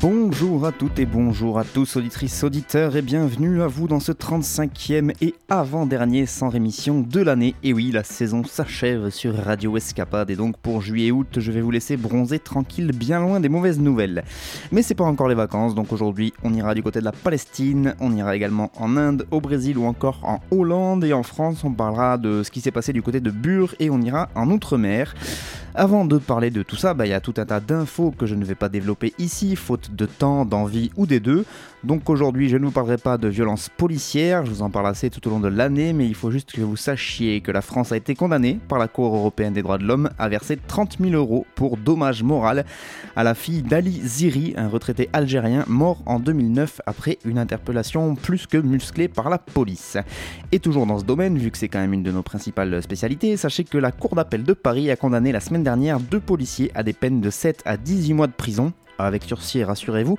Bonjour à toutes et bonjour à tous, auditrices, auditeurs, et bienvenue à vous dans ce 35e et avant-dernier sans rémission de l'année. Et oui, la saison s'achève sur Radio Escapade, et donc pour juillet-août, je vais vous laisser bronzer tranquille, bien loin des mauvaises nouvelles. Mais c'est pas encore les vacances, donc aujourd'hui, on ira du côté de la Palestine, on ira également en Inde, au Brésil ou encore en Hollande, et en France, on parlera de ce qui s'est passé du côté de Bure, et on ira en Outre-mer. Avant de parler de tout ça, bah, il y a tout un tas d'infos que je ne vais pas développer ici, faute de temps, d'envie ou des deux. Donc aujourd'hui, je ne vous parlerai pas de violence policière, je vous en parle assez tout au long de l'année, mais il faut juste que vous sachiez que la France a été condamnée par la Cour européenne des droits de l'homme à verser 30 000 euros pour dommage moral à la fille d'Ali Ziri, un retraité algérien mort en 2009 après une interpellation plus que musclée par la police. Et toujours dans ce domaine, vu que c'est quand même une de nos principales spécialités, sachez que la Cour d'appel de Paris a condamné la semaine dernière deux policiers à des peines de 7 à 18 mois de prison avec sursis, rassurez-vous,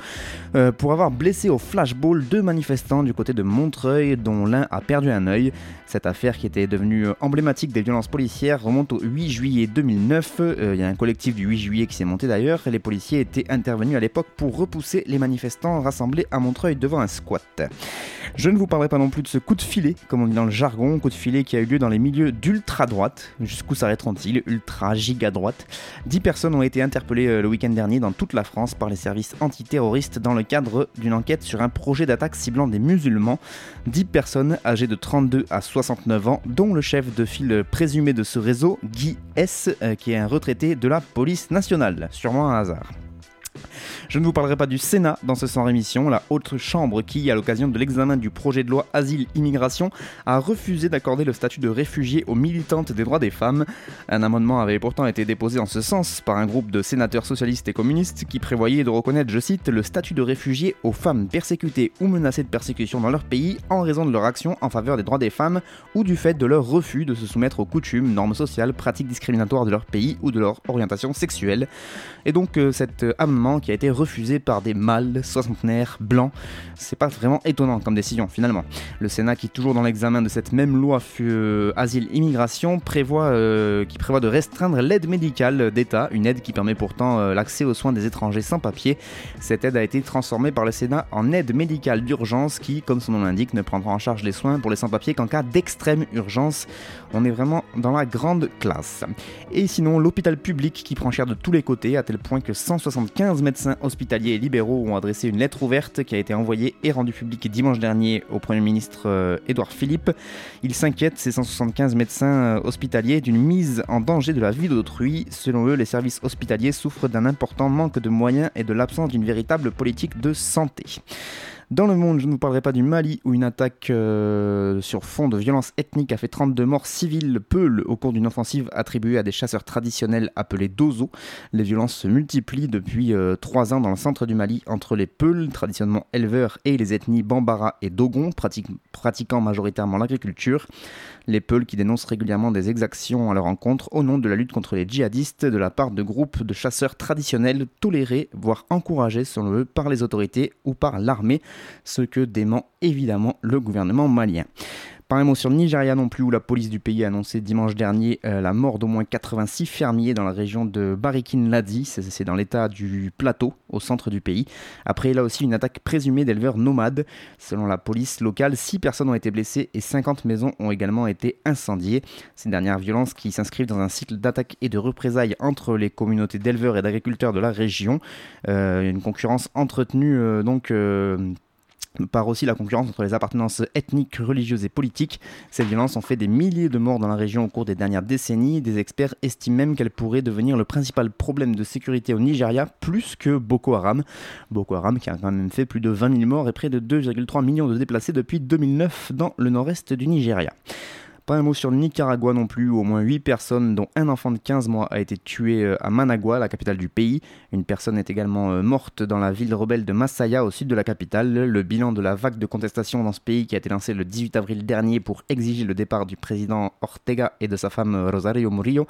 euh, pour avoir blessé au flashball deux manifestants du côté de Montreuil, dont l'un a perdu un œil. Cette affaire, qui était devenue emblématique des violences policières, remonte au 8 juillet 2009. Euh, Il y a un collectif du 8 juillet qui s'est monté d'ailleurs, et les policiers étaient intervenus à l'époque pour repousser les manifestants rassemblés à Montreuil devant un squat. Je ne vous parlerai pas non plus de ce coup de filet, comme on dit dans le jargon, coup de filet qui a eu lieu dans les milieux d'ultra-droite. Jusqu'où s'arrêteront-ils? Ultra-giga-droite. 10 personnes ont été interpellées euh, le week-end dernier dans toute la France par les services antiterroristes dans le cadre d'une enquête sur un projet d'attaque ciblant des musulmans. 10 personnes âgées de 32 à 69 ans, dont le chef de file présumé de ce réseau, Guy S, euh, qui est un retraité de la police nationale. Sûrement un hasard. Je ne vous parlerai pas du Sénat dans ce sans rémission, la haute chambre qui, à l'occasion de l'examen du projet de loi Asile-Immigration, a refusé d'accorder le statut de réfugié aux militantes des droits des femmes. Un amendement avait pourtant été déposé en ce sens par un groupe de sénateurs socialistes et communistes qui prévoyait de reconnaître, je cite, le statut de réfugié aux femmes persécutées ou menacées de persécution dans leur pays en raison de leur action en faveur des droits des femmes ou du fait de leur refus de se soumettre aux coutumes, normes sociales, pratiques discriminatoires de leur pays ou de leur orientation sexuelle. Et donc euh, cet euh, amendement qui a été refusé par des mâles soixantenaires blancs, c'est pas vraiment étonnant comme décision finalement. Le Sénat qui toujours dans l'examen de cette même loi euh, asile-immigration prévoit, euh, qui prévoit de restreindre l'aide médicale d'État, une aide qui permet pourtant euh, l'accès aux soins des étrangers sans papier. Cette aide a été transformée par le Sénat en aide médicale d'urgence qui, comme son nom l'indique, ne prendra en charge les soins pour les sans-papiers qu'en cas d'extrême urgence. On est vraiment dans la grande classe. Et sinon, l'hôpital public qui prend cher de tous les côtés, à tel point que 175 médecins hospitaliers et libéraux ont adressé une lettre ouverte qui a été envoyée et rendue publique dimanche dernier au Premier ministre euh, Édouard Philippe. Ils s'inquiètent, ces 175 médecins euh, hospitaliers, d'une mise en danger de la vie d'autrui. Selon eux, les services hospitaliers souffrent d'un important manque de moyens et de l'absence d'une véritable politique de santé. Dans le monde, je ne vous parlerai pas du Mali où une attaque euh, sur fond de violence ethnique a fait 32 morts civiles Peuls au cours d'une offensive attribuée à des chasseurs traditionnels appelés Dozo. Les violences se multiplient depuis euh, 3 ans dans le centre du Mali entre les Peuls, traditionnellement éleveurs, et les ethnies Bambara et Dogon, pratiquant majoritairement l'agriculture. Les Peuls qui dénoncent régulièrement des exactions à leur encontre au nom de la lutte contre les djihadistes de la part de groupes de chasseurs traditionnels tolérés, voire encouragés selon eux par les autorités ou par l'armée, ce que dément évidemment le gouvernement malien. Pas un mot sur le Nigeria non plus, où la police du pays a annoncé dimanche dernier euh, la mort d'au moins 86 fermiers dans la région de Barikin-Ladi, c'est dans l'état du plateau, au centre du pays. Après, là aussi, une attaque présumée d'éleveurs nomades. Selon la police locale, 6 personnes ont été blessées et 50 maisons ont également été incendiées. Ces dernières violences qui s'inscrivent dans un cycle d'attaques et de représailles entre les communautés d'éleveurs et d'agriculteurs de la région. Euh, une concurrence entretenue euh, donc. Par aussi la concurrence entre les appartenances ethniques, religieuses et politiques. Ces violences ont fait des milliers de morts dans la région au cours des dernières décennies. Des experts estiment même qu'elles pourraient devenir le principal problème de sécurité au Nigeria, plus que Boko Haram. Boko Haram qui a quand même fait plus de 20 000 morts et près de 2,3 millions de déplacés depuis 2009 dans le nord-est du Nigeria. Pas un mot sur le Nicaragua non plus, où au moins 8 personnes, dont un enfant de 15 mois, a été tué euh, à Managua, la capitale du pays. Une personne est également euh, morte dans la ville rebelle de Masaya, au sud de la capitale. Le bilan de la vague de contestation dans ce pays qui a été lancée le 18 avril dernier pour exiger le départ du président Ortega et de sa femme Rosario Murillo,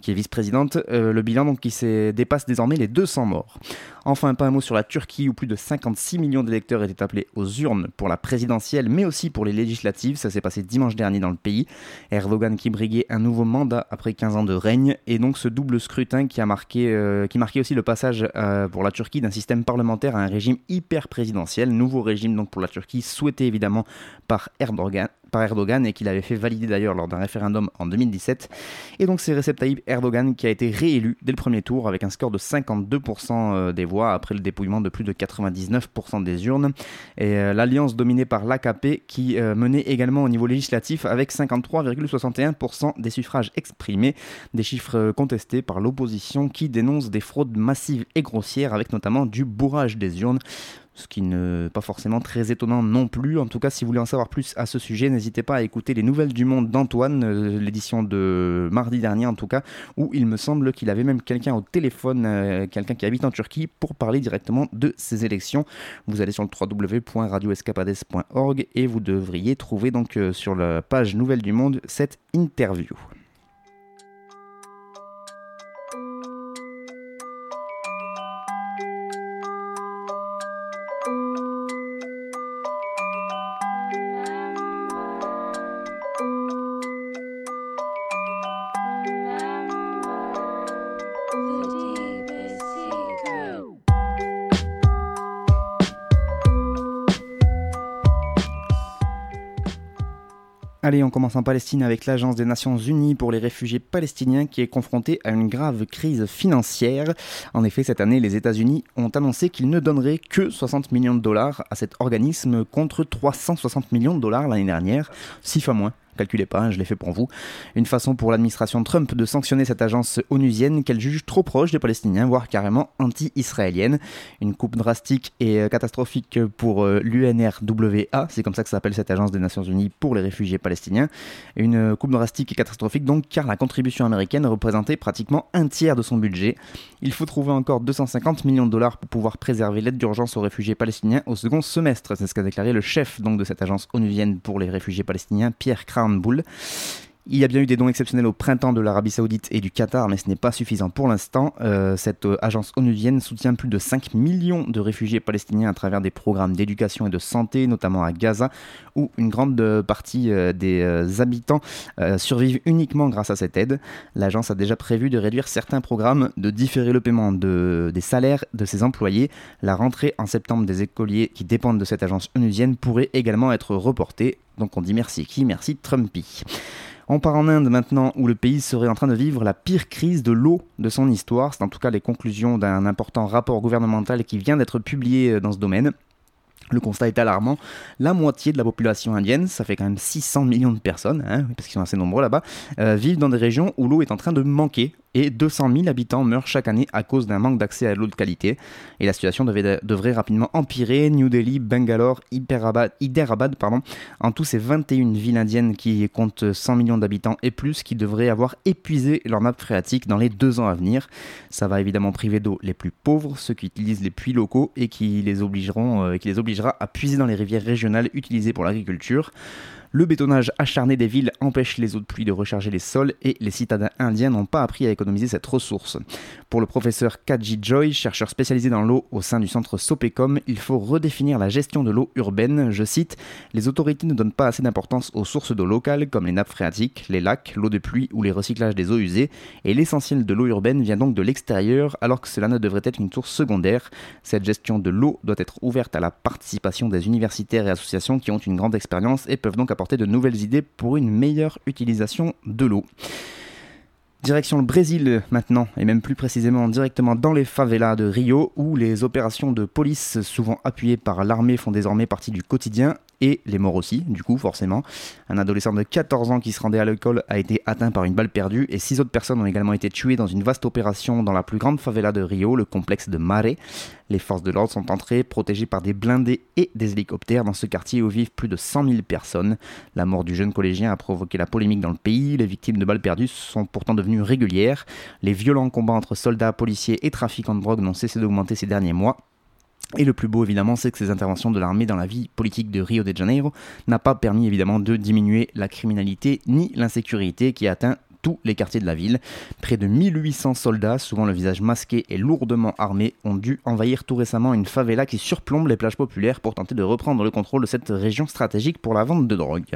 qui est vice-présidente. Euh, le bilan donc, qui dépasse désormais les 200 morts. Enfin, pas un mot sur la Turquie où plus de 56 millions d'électeurs étaient appelés aux urnes pour la présidentielle, mais aussi pour les législatives. Ça s'est passé dimanche dernier dans le pays. Erdogan qui briguait un nouveau mandat après 15 ans de règne, et donc ce double scrutin qui a marqué, euh, qui marquait aussi le passage euh, pour la Turquie d'un système parlementaire à un régime hyper présidentiel. Nouveau régime donc pour la Turquie, souhaité évidemment par Erdogan, par Erdogan et qu'il avait fait valider d'ailleurs lors d'un référendum en 2017. Et donc c'est Recep Tayyip Erdogan qui a été réélu dès le premier tour avec un score de 52% euh, des voix après le dépouillement de plus de 99% des urnes. Et euh, l'alliance dominée par l'AKP qui euh, menait également au niveau législatif avec 53,61% des suffrages exprimés, des chiffres contestés par l'opposition qui dénonce des fraudes massives et grossières avec notamment du bourrage des urnes ce qui n'est pas forcément très étonnant non plus. En tout cas, si vous voulez en savoir plus à ce sujet, n'hésitez pas à écouter les Nouvelles du Monde d'Antoine, euh, l'édition de mardi dernier en tout cas, où il me semble qu'il avait même quelqu'un au téléphone, euh, quelqu'un qui habite en Turquie, pour parler directement de ces élections. Vous allez sur le www.radioescapades.org et vous devriez trouver donc euh, sur la page Nouvelles du Monde cette interview. Allez, on commence en Palestine avec l'Agence des Nations Unies pour les réfugiés palestiniens qui est confrontée à une grave crise financière. En effet, cette année, les États-Unis ont annoncé qu'ils ne donneraient que 60 millions de dollars à cet organisme contre 360 millions de dollars l'année dernière, six fois moins calculez pas, hein, je l'ai fait pour vous. Une façon pour l'administration Trump de sanctionner cette agence onusienne qu'elle juge trop proche des Palestiniens, voire carrément anti-israélienne. Une coupe drastique et euh, catastrophique pour euh, l'UNRWA, c'est comme ça que s'appelle cette agence des Nations Unies pour les réfugiés palestiniens. Une coupe drastique et catastrophique donc car la contribution américaine représentait pratiquement un tiers de son budget. Il faut trouver encore 250 millions de dollars pour pouvoir préserver l'aide d'urgence aux réfugiés palestiniens au second semestre. C'est ce qu'a déclaré le chef donc de cette agence onusienne pour les réfugiés palestiniens, Pierre Kram Istanbul il y a bien eu des dons exceptionnels au printemps de l'Arabie Saoudite et du Qatar, mais ce n'est pas suffisant pour l'instant. Euh, cette euh, agence onusienne soutient plus de 5 millions de réfugiés palestiniens à travers des programmes d'éducation et de santé, notamment à Gaza, où une grande euh, partie des habitants survivent uniquement grâce à cette aide. L'agence a déjà prévu de réduire certains programmes, de différer le paiement des salaires de ses employés. La rentrée en septembre des écoliers qui dépendent de cette agence onusienne pourrait également être reportée. Donc on dit merci qui Merci Trumpy? On part en Inde maintenant, où le pays serait en train de vivre la pire crise de l'eau de son histoire. C'est en tout cas les conclusions d'un important rapport gouvernemental qui vient d'être publié euh, dans ce domaine. Le constat est alarmant. La moitié de la population indienne, ça fait quand même 600 millions de personnes, hein, parce qu'ils sont assez nombreux là-bas, euh, vivent dans des régions où l'eau est en train de manquer et 200 000 habitants meurent chaque année à cause d'un manque d'accès à l'eau de qualité. Et la situation devrait rapidement empirer. New Delhi, Bangalore, Hyderabad, pardon, en tout, c'est 21 villes indiennes qui comptent 100 millions d'habitants et plus qui devraient avoir épuisé leur nappe phréatique dans les deux ans à venir. Ça va évidemment priver d'eau les plus pauvres, ceux qui utilisent les puits locaux et qui les, obligeront, euh, qui les obligera à puiser dans les rivières régionales utilisées pour l'agriculture. Le bétonnage acharné des villes empêche les eaux de pluie de recharger les sols et les citadins indiens n'ont pas appris à économiser cette ressource. Pour le professeur Kaji Joy, chercheur spécialisé dans l'eau au sein du centre Sopecom, il faut redéfinir la gestion de l'eau urbaine. Je cite Les autorités ne donnent pas assez d'importance aux sources d'eau locales comme les nappes phréatiques, les lacs, l'eau de pluie ou les recyclages des eaux usées, et l'essentiel de l'eau urbaine vient donc de l'extérieur alors que cela ne devrait être une source secondaire. Cette gestion de l'eau doit être ouverte à la participation des universitaires et associations qui ont une grande expérience et peuvent donc apporter de nouvelles idées pour une meilleure utilisation de l'eau. Direction le Brésil maintenant, et même plus précisément directement dans les favelas de Rio, où les opérations de police, souvent appuyées par l'armée, font désormais partie du quotidien et les morts aussi, du coup, forcément. Un adolescent de 14 ans qui se rendait à l'école a été atteint par une balle perdue et six autres personnes ont également été tuées dans une vaste opération dans la plus grande favela de Rio, le complexe de Mare. Les forces de l'ordre sont entrées, protégées par des blindés et des hélicoptères dans ce quartier où vivent plus de 100 000 personnes. La mort du jeune collégien a provoqué la polémique dans le pays. Les victimes de balles perdues sont pourtant devenues régulières. Les violents combats entre soldats, policiers et trafiquants de drogue n'ont cessé d'augmenter ces derniers mois. Et le plus beau, évidemment, c'est que ces interventions de l'armée dans la vie politique de Rio de Janeiro n'a pas permis, évidemment, de diminuer la criminalité ni l'insécurité qui atteint tous les quartiers de la ville. Près de 1800 soldats, souvent le visage masqué et lourdement armés, ont dû envahir tout récemment une favela qui surplombe les plages populaires pour tenter de reprendre le contrôle de cette région stratégique pour la vente de drogue.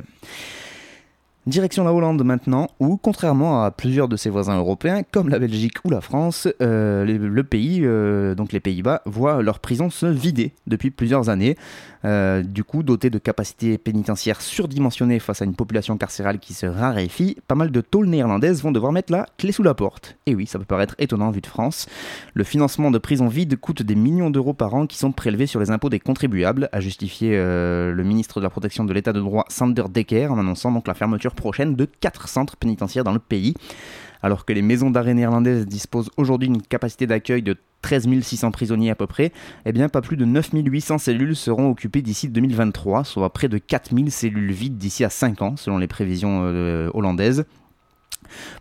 Direction la Hollande maintenant, où, contrairement à plusieurs de ses voisins européens, comme la Belgique ou la France, euh, le pays, euh, donc les Pays-Bas, voient leurs prisons se vider depuis plusieurs années. Euh, du coup, doté de capacités pénitentiaires surdimensionnées face à une population carcérale qui se raréfie, pas mal de tôles néerlandaises vont devoir mettre la clé sous la porte. Et oui, ça peut paraître étonnant vu de France. Le financement de prisons vides coûte des millions d'euros par an qui sont prélevés sur les impôts des contribuables, a justifié le ministre de la Protection de l'État de droit Sander Decker en annonçant donc la fermeture prochaine de quatre centres pénitentiaires dans le pays. Alors que les maisons d'arrêt néerlandaises disposent aujourd'hui d'une capacité d'accueil de 13 600 prisonniers à peu près, eh bien pas plus de 9 800 cellules seront occupées d'ici 2023, soit près de 4000 cellules vides d'ici à 5 ans, selon les prévisions euh, hollandaises.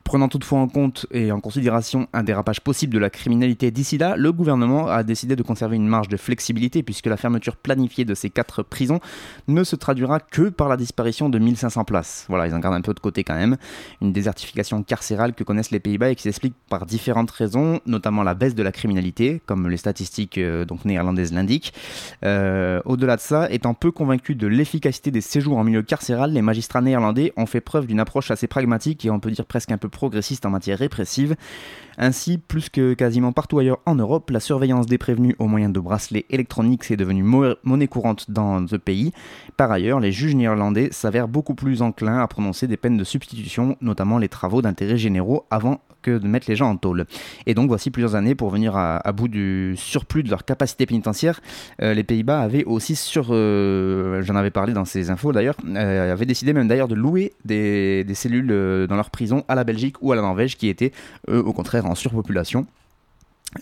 Prenant toutefois en compte et en considération un dérapage possible de la criminalité d'ici là, le gouvernement a décidé de conserver une marge de flexibilité puisque la fermeture planifiée de ces quatre prisons ne se traduira que par la disparition de 1500 places. Voilà, ils en gardent un peu de côté quand même. Une désertification carcérale que connaissent les Pays-Bas et qui s'explique par différentes raisons, notamment la baisse de la criminalité, comme les statistiques euh, néerlandaises l'indiquent. Euh, au-delà de ça, étant peu convaincus de l'efficacité des séjours en milieu carcéral, les magistrats néerlandais ont fait preuve d'une approche assez pragmatique et on peut dire presque un peu progressiste en matière répressive. Ainsi, plus que quasiment partout ailleurs en Europe, la surveillance des prévenus au moyen de bracelets électroniques est devenue monnaie courante dans ce pays. Par ailleurs, les juges néerlandais s'avèrent beaucoup plus enclins à prononcer des peines de substitution, notamment les travaux d'intérêt généraux, avant que de mettre les gens en tôle. Et donc voici plusieurs années pour venir à, bout du surplus de leur capacité pénitentiaire. Euh, les Pays-Bas avaient aussi sur, euh, j'en avais parlé dans ces infos d'ailleurs, euh, avaient décidé même d'ailleurs de louer des, des cellules dans leur prison à la Belgique ou à la Norvège qui étaient eux au contraire en surpopulation.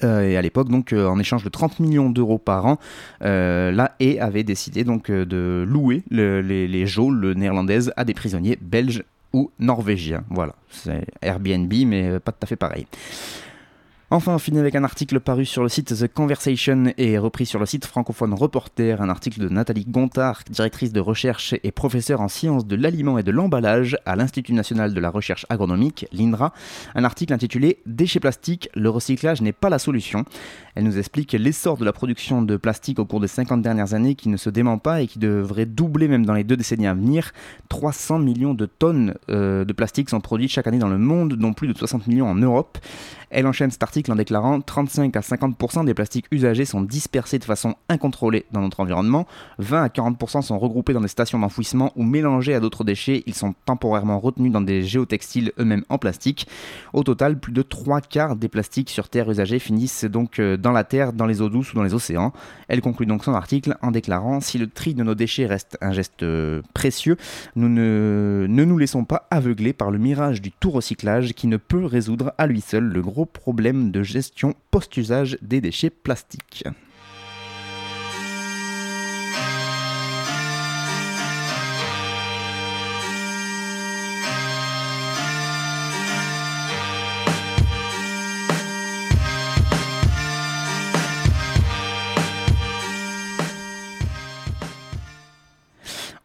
et à l'époque, donc, en échange de 30 millions d'euros par an, la Haye avait décidé donc de louer les, les geôles néerlandaises à des prisonniers belges ou norvégien. Voilà, c'est Airbnb, mais euh, pas tout à fait pareil. Enfin, on finit avec un article paru sur le site The Conversation et repris sur le site francophone Reporter, un article de Nathalie Gontard, directrice de recherche et professeure en sciences de l'aliment et de l'emballage à l'Institut national de la recherche agronomique, l'INRA, un article intitulé Déchets plastiques, le recyclage n'est pas la solution. Elle nous explique l'essor de la production de plastique au cours des 50 dernières années qui ne se dément pas et qui devrait doubler même dans les deux décennies à venir. 300 millions de tonnes euh, de plastique sont produites chaque année dans le monde, dont plus de 60 millions en Europe. Elle enchaîne cet article en déclarant 35 à 50% des plastiques usagés sont dispersés de façon incontrôlée dans notre environnement, 20 à 40% sont regroupés dans des stations d'enfouissement ou mélangés à d'autres déchets, ils sont temporairement retenus dans des géotextiles eux-mêmes en plastique. Au total, plus de 3 quarts des plastiques sur Terre usagés finissent donc euh, dans la Terre, dans les eaux douces ou dans les océans. Elle conclut donc son article en déclarant Si le tri de nos déchets reste un geste euh, précieux, nous ne, ne nous laissons pas aveugler par le mirage du tout recyclage qui ne peut résoudre à lui seul le gros problème de gestion post-usage des déchets plastiques.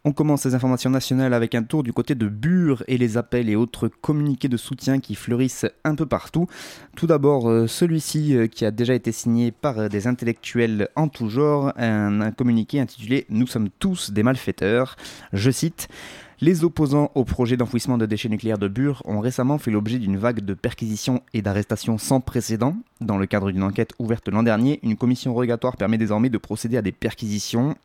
On commence ces informations nationales avec un tour du côté de Bure et les appels et autres communiqués de soutien qui fleurissent un peu partout. Tout d'abord, euh, celui-ci euh, qui a déjà été signé par euh, des intellectuels en tout genre, un, communiqué intitulé Nous sommes tous des malfaiteurs. Je cite. Les opposants au projet d'enfouissement de déchets nucléaires de Bure ont récemment fait l'objet d'une vague de perquisitions et d'arrestations sans précédent. Dans le cadre d'une enquête ouverte l'an dernier, une commission rogatoire permet désormais de procéder à des perquisitions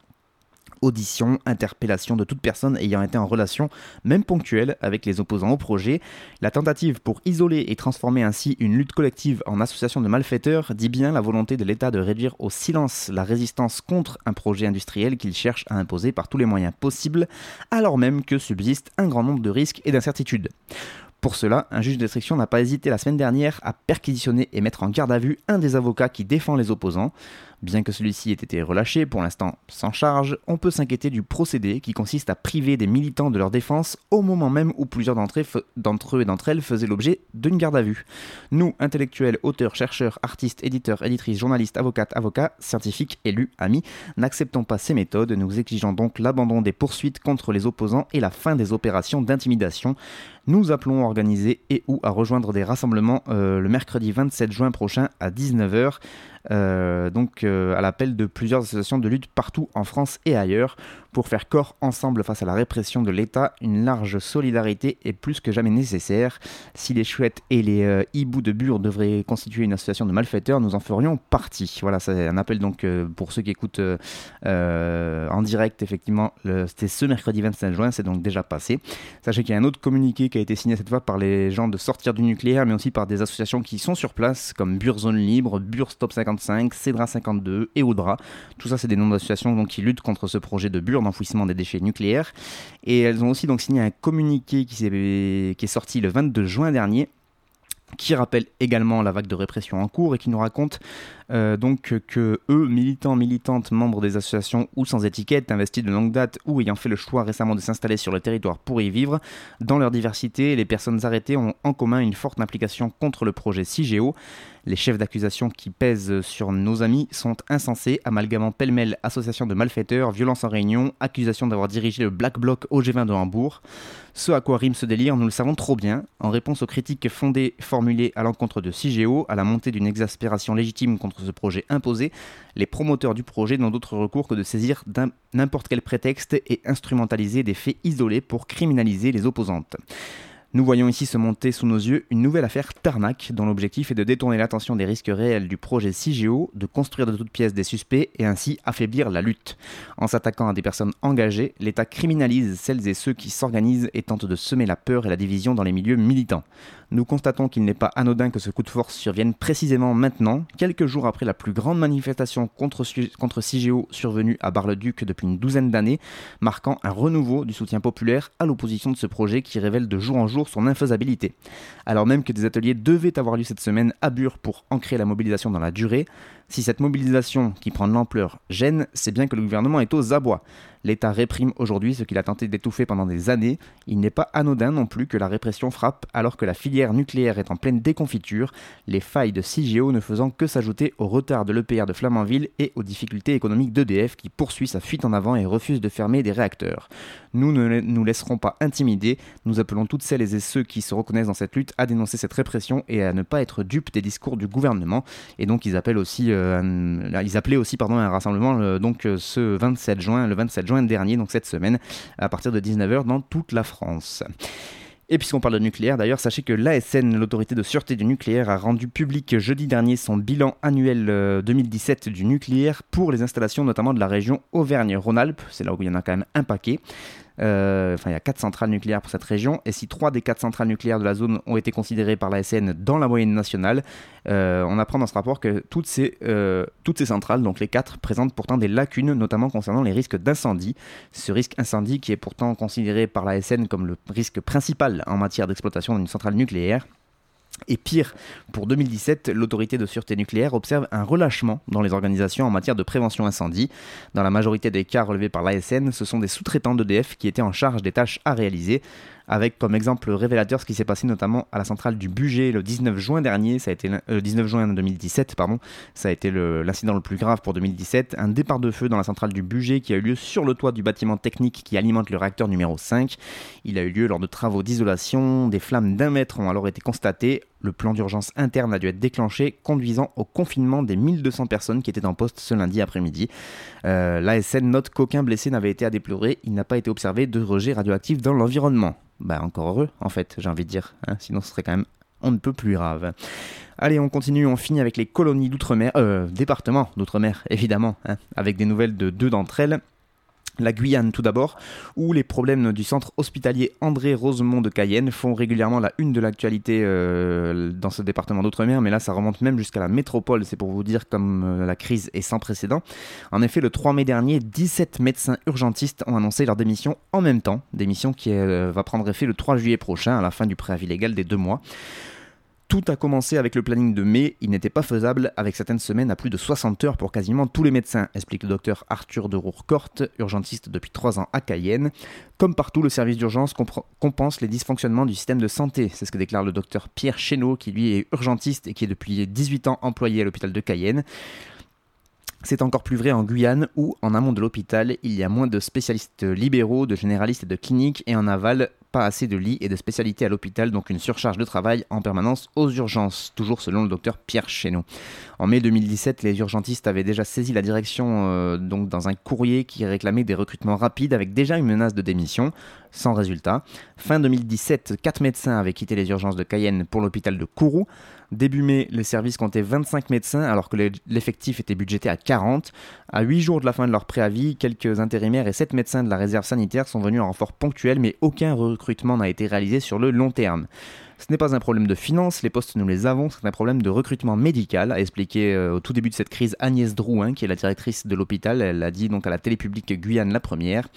audition, interpellation de toute personne ayant été en relation, même ponctuelle, avec les opposants au projet. La tentative pour isoler et transformer ainsi une lutte collective en association de malfaiteurs dit bien la volonté de l'État de réduire au silence la résistance contre un projet industriel qu'il cherche à imposer par tous les moyens possibles, alors même que subsiste un grand nombre de risques et d'incertitudes. Pour cela, un juge d'instruction n'a pas hésité la semaine dernière à perquisitionner et mettre en garde à vue un des avocats qui défend les opposants. Bien que celui-ci ait été relâché, pour l'instant sans charge, on peut s'inquiéter du procédé qui consiste à priver des militants de leur défense au moment même où plusieurs d'entre eux et d'entre elles faisaient l'objet d'une garde à vue. Nous, intellectuels, auteurs, chercheurs, artistes, éditeurs, éditrices, journalistes, avocates, avocats, scientifiques, élus, amis, n'acceptons pas ces méthodes, nous exigeons donc l'abandon des poursuites contre les opposants et la fin des opérations d'intimidation. Nous appelons à organiser et ou à rejoindre des rassemblements euh, le mercredi 27 juin prochain à 19h. Euh, donc euh, à l'appel de plusieurs associations de lutte partout en France et ailleurs pour faire corps ensemble face à la répression de l'État, une large solidarité est plus que jamais nécessaire. Si les chouettes et les euh, hiboux de Bure devraient constituer une association de malfaiteurs, nous en ferions partie. Voilà, c'est un appel donc pour ceux qui écoutent en direct, effectivement, c'était ce mercredi 25 juin, c'est donc déjà passé. Sachez qu'il y a un autre communiqué qui a été signé cette fois par les gens de Sortir du nucléaire, mais aussi par des associations qui sont sur place, comme Bure Zone Libre, Bure Stop 55, Cédra 52 et Audra. Tout ça, c'est des noms d'associations qui luttent contre ce projet de Bure d'enfouissement des déchets nucléaires. Et elles ont aussi donc signé un communiqué qui, est, sorti le 22 juin dernier qui rappelle également la vague de répression en cours et qui nous raconte euh, donc que eux, militants, militantes, membres des associations ou sans étiquette, investis de longue date ou ayant fait le choix récemment de s'installer sur le territoire pour y vivre, dans leur diversité, les personnes arrêtées ont en commun une forte implication contre le projet CIGEO. Les chefs d'accusation qui pèsent sur nos amis sont insensés, amalgamant pêle-mêle association de malfaiteurs, violence en réunion, accusation d'avoir dirigé le Black Bloc au G20 de Hambourg. Ce à quoi rime ce délire, nous le savons trop bien. En réponse aux critiques fondées formulées à l'encontre de CIGEO, à la montée d'une exaspération légitime contre ce projet imposé, les promoteurs du projet n'ont d'autre recours que de saisir n'importe quel prétexte et instrumentaliser des faits isolés pour criminaliser les opposantes. Nous voyons ici se monter sous nos yeux une nouvelle affaire Tarnac, dont l'objectif est de détourner l'attention des risques réels du projet CIGEO, de construire de toutes pièces des suspects et ainsi affaiblir la lutte. En s'attaquant à des personnes engagées, l'État criminalise celles et ceux qui s'organisent et tentent de semer la peur et la division dans les milieux militants. Nous constatons qu'il n'est pas anodin que ce coup de force survienne précisément maintenant, quelques jours après la plus grande manifestation contre, contre CIGEO survenue à Bar-le-Duc depuis une douzaine d'années, marquant un renouveau du soutien populaire à l'opposition de ce projet qui révèle de jour en jour son infaisabilité. Alors même que des ateliers devaient avoir lieu cette semaine à Bure pour ancrer la mobilisation dans la durée, si cette mobilisation qui prend de l'ampleur gêne, c'est bien que le gouvernement est aux abois. L'État réprime aujourd'hui ce qu'il a tenté d'étouffer pendant des années. Il n'est pas anodin non plus que la répression frappe alors que la filière nucléaire est en pleine déconfiture, les failles de CIGEO ne faisant que s'ajouter au retard de l'EPR de Flamanville et aux difficultés économiques d'EDF qui poursuit sa fuite en avant et refuse de fermer des réacteurs. Nous ne nous laisserons pas intimider, nous appelons toutes celles et ceux qui se reconnaissent dans cette lutte à dénoncer cette répression et à ne pas être dupes des discours du gouvernement. Et donc ils appellent aussi, euh, ils appelaient aussi pardon, un rassemblement euh, donc euh, ce 27 juin, le 27 juin dernier, donc cette semaine, à partir de 19h dans toute la France. Et puisqu'on parle de nucléaire, d'ailleurs, sachez que l'ASN, l'autorité de sûreté du nucléaire, a rendu public jeudi dernier son bilan annuel 2017 du nucléaire pour les installations notamment de la région Auvergne-Rhône-Alpes. C'est là où il y en a quand même un paquet. Euh, enfin, il y a quatre centrales nucléaires pour cette région. Et si trois des quatre centrales nucléaires de la zone ont été considérées par la SN dans la moyenne nationale, euh, on apprend dans ce rapport que toutes ces, euh, toutes ces centrales, donc les quatre, présentent pourtant des lacunes, notamment concernant les risques d'incendie. Ce risque incendie qui est pourtant considéré par la SN comme le risque principal en matière d'exploitation d'une centrale nucléaire. Et pire, pour 2017, l'autorité de sûreté nucléaire observe un relâchement dans les organisations en matière de prévention incendie. Dans la majorité des cas relevés par l'ASN, ce sont des sous-traitants d'EDF qui étaient en charge des tâches à réaliser avec comme exemple révélateur ce qui s'est passé notamment à la centrale du budget le 19 juin dernier, ça a été le 19 euh, juin 2017, pardon, ça a été l'incident le, plus grave pour 2017, un départ de feu dans la centrale du budget qui a eu lieu sur le toit du bâtiment technique qui alimente le réacteur numéro 5. Il a eu lieu lors de travaux d'isolation, des flammes d'un mètre ont alors été constatées, le plan d'urgence interne a dû être déclenché, conduisant au confinement des 1200 personnes qui étaient en poste ce lundi après-midi. Euh, L'ASN note qu'aucun blessé n'avait été à déplorer, il n'a pas été observé de rejet radioactif dans l'environnement bah encore heureux en fait, j'ai envie de dire. Hein, sinon ce serait quand même on ne peut plus grave. Allez, on continue, on finit avec les colonies d'outre-mer, euh, départements d'outre-mer évidemment, hein, avec des nouvelles de deux d'entre elles. La Guyane tout d'abord, où les problèmes du centre hospitalier André Rosemont de Cayenne font régulièrement la une de l'actualité euh, dans ce département d'outre-mer, mais là ça remonte même jusqu'à la métropole, c'est pour vous dire comme euh, la crise est sans précédent. En effet, le 3 mai dernier, 17 médecins urgentistes ont annoncé leur démission en même temps, démission qui euh, va prendre effet le 3 juillet prochain, à la fin du préavis légal des deux mois. Tout a commencé avec le planning de mai, il n'était pas faisable avec certaines semaines à plus de 60 heures pour quasiment tous les médecins, explique le docteur Arthur de Rourcorte, urgentiste depuis 3 ans à Cayenne. Comme partout, le service d'urgence compense les dysfonctionnements du système de santé, c'est ce que déclare le docteur Pierre Chéneau, qui lui est urgentiste et qui est depuis 18 ans employé à l'hôpital de Cayenne. C'est encore plus vrai en Guyane où, en amont de l'hôpital, il y a moins de spécialistes libéraux, de généralistes et de cliniques, et en aval, pas assez de lits et de spécialités à l'hôpital, donc une surcharge de travail en permanence aux urgences, toujours selon le docteur Pierre Chéneau. En mai 2017, les urgentistes avaient déjà saisi la direction euh, donc dans un courrier qui réclamait des recrutements rapides avec déjà une menace de démission, sans résultat. Fin 2017, quatre médecins avaient quitté les urgences de Cayenne pour l'hôpital de Kourou. Début mai, les services comptaient 25 médecins alors que l'effectif était budgété à 40. À 8 jours de la fin de leur préavis, quelques intérimaires et 7 médecins de la réserve sanitaire sont venus en renfort ponctuel, mais aucun recrutement n'a été réalisé sur le long terme. Ce n'est pas un problème de finance, les postes nous les avons, c'est un problème de recrutement médical, a expliqué euh, au tout début de cette crise Agnès Drouin, qui est la directrice de l'hôpital. Elle a dit donc à la télé publique Guyane la première.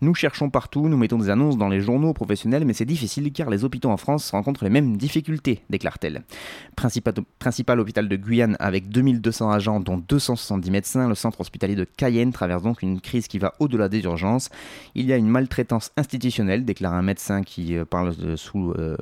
Nous cherchons partout, nous mettons des annonces dans les journaux professionnels, mais c'est difficile car les hôpitaux en France rencontrent les mêmes difficultés, déclare-t-elle. Principal, principal hôpital de Guyane avec 2200 agents, dont 270 médecins, le centre hospitalier de Cayenne traverse donc une crise qui va au-delà des urgences. Il y a une maltraitance institutionnelle, déclare un médecin qui euh, parle sous euh,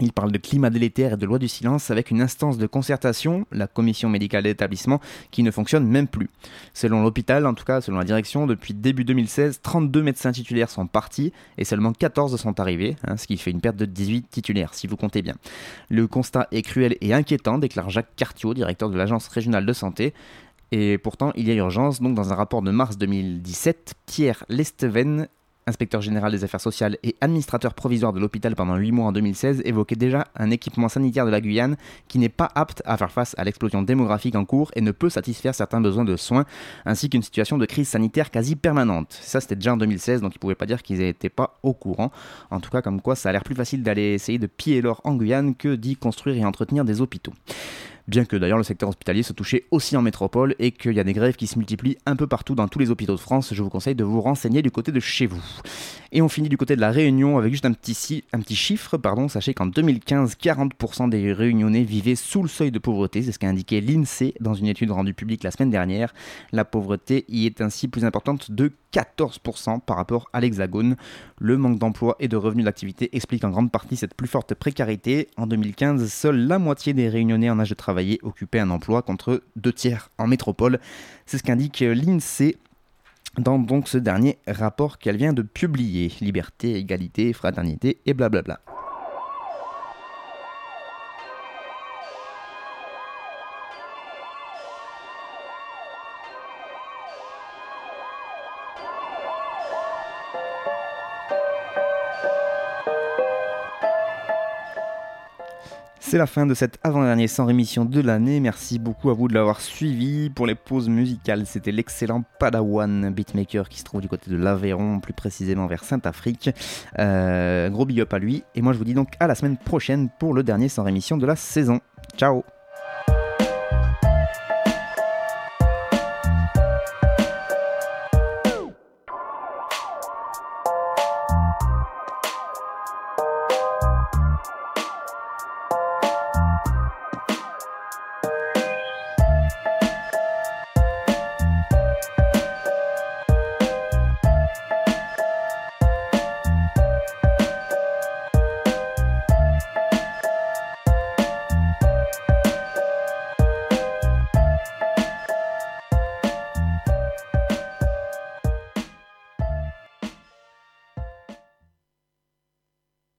Il parle de climat délétère et de loi du silence avec une instance de concertation, la commission médicale d'établissement, qui ne fonctionne même plus. Selon l'hôpital, en tout cas selon la direction, depuis début 2016, 32 médecins titulaires sont partis et seulement 14 sont arrivés, hein, ce qui fait une perte de 18 titulaires, si vous comptez bien. Le constat est cruel et inquiétant, déclare Jacques Cartiot, directeur de l'agence régionale de santé. Et pourtant, il y a urgence. Donc, dans un rapport de mars 2017, Pierre Lesteven inspecteur général des affaires sociales et administrateur provisoire de l'hôpital pendant 8 mois en 2016, évoquait déjà un équipement sanitaire de la Guyane qui n'est pas apte à faire face à l'explosion démographique en cours et ne peut satisfaire certains besoins de soins, ainsi qu'une situation de crise sanitaire quasi permanente. Ça, c'était déjà en 2016, donc ils ne pouvaient pas dire qu'ils n'étaient pas au courant. En tout cas, comme quoi, ça a l'air plus facile d'aller essayer de piller l'or en Guyane que d'y construire et entretenir des hôpitaux bien que d'ailleurs le secteur hospitalier se touchait aussi en métropole et qu'il y a des grèves qui se multiplient un peu partout dans tous les hôpitaux de France. Je vous conseille de vous renseigner du côté de chez vous. Et on finit du côté de la Réunion avec juste un petit, chiffre. Pardon. Sachez qu'en 2015, 40% des Réunionnais vivaient sous le seuil de pauvreté. C'est ce qu'a indiqué l'INSEE dans une étude rendue publique la semaine dernière. La pauvreté y est ainsi plus importante de 14% par rapport à l'Hexagone. Le manque d'emploi et de revenus d'activité explique en grande partie cette plus forte précarité. En 2015, seule la moitié des Réunionnais en âge de travailler occupaient un emploi contre deux tiers en métropole. C'est ce qu'indique l'INSEE dans donc ce dernier rapport qu'elle vient de publier. Liberté, égalité, fraternité et blablabla. C'est la fin de cet avant-dernier sans rémission de l'année. Merci beaucoup à vous de l'avoir suivi. Pour les pauses musicales, c'était l'excellent Padawan beatmaker qui se trouve du côté de l'Aveyron, plus précisément vers Saint-Afrique. Euh, gros big up à lui. Et moi, je vous dis donc à la semaine prochaine pour le dernier sans rémission de la saison. Ciao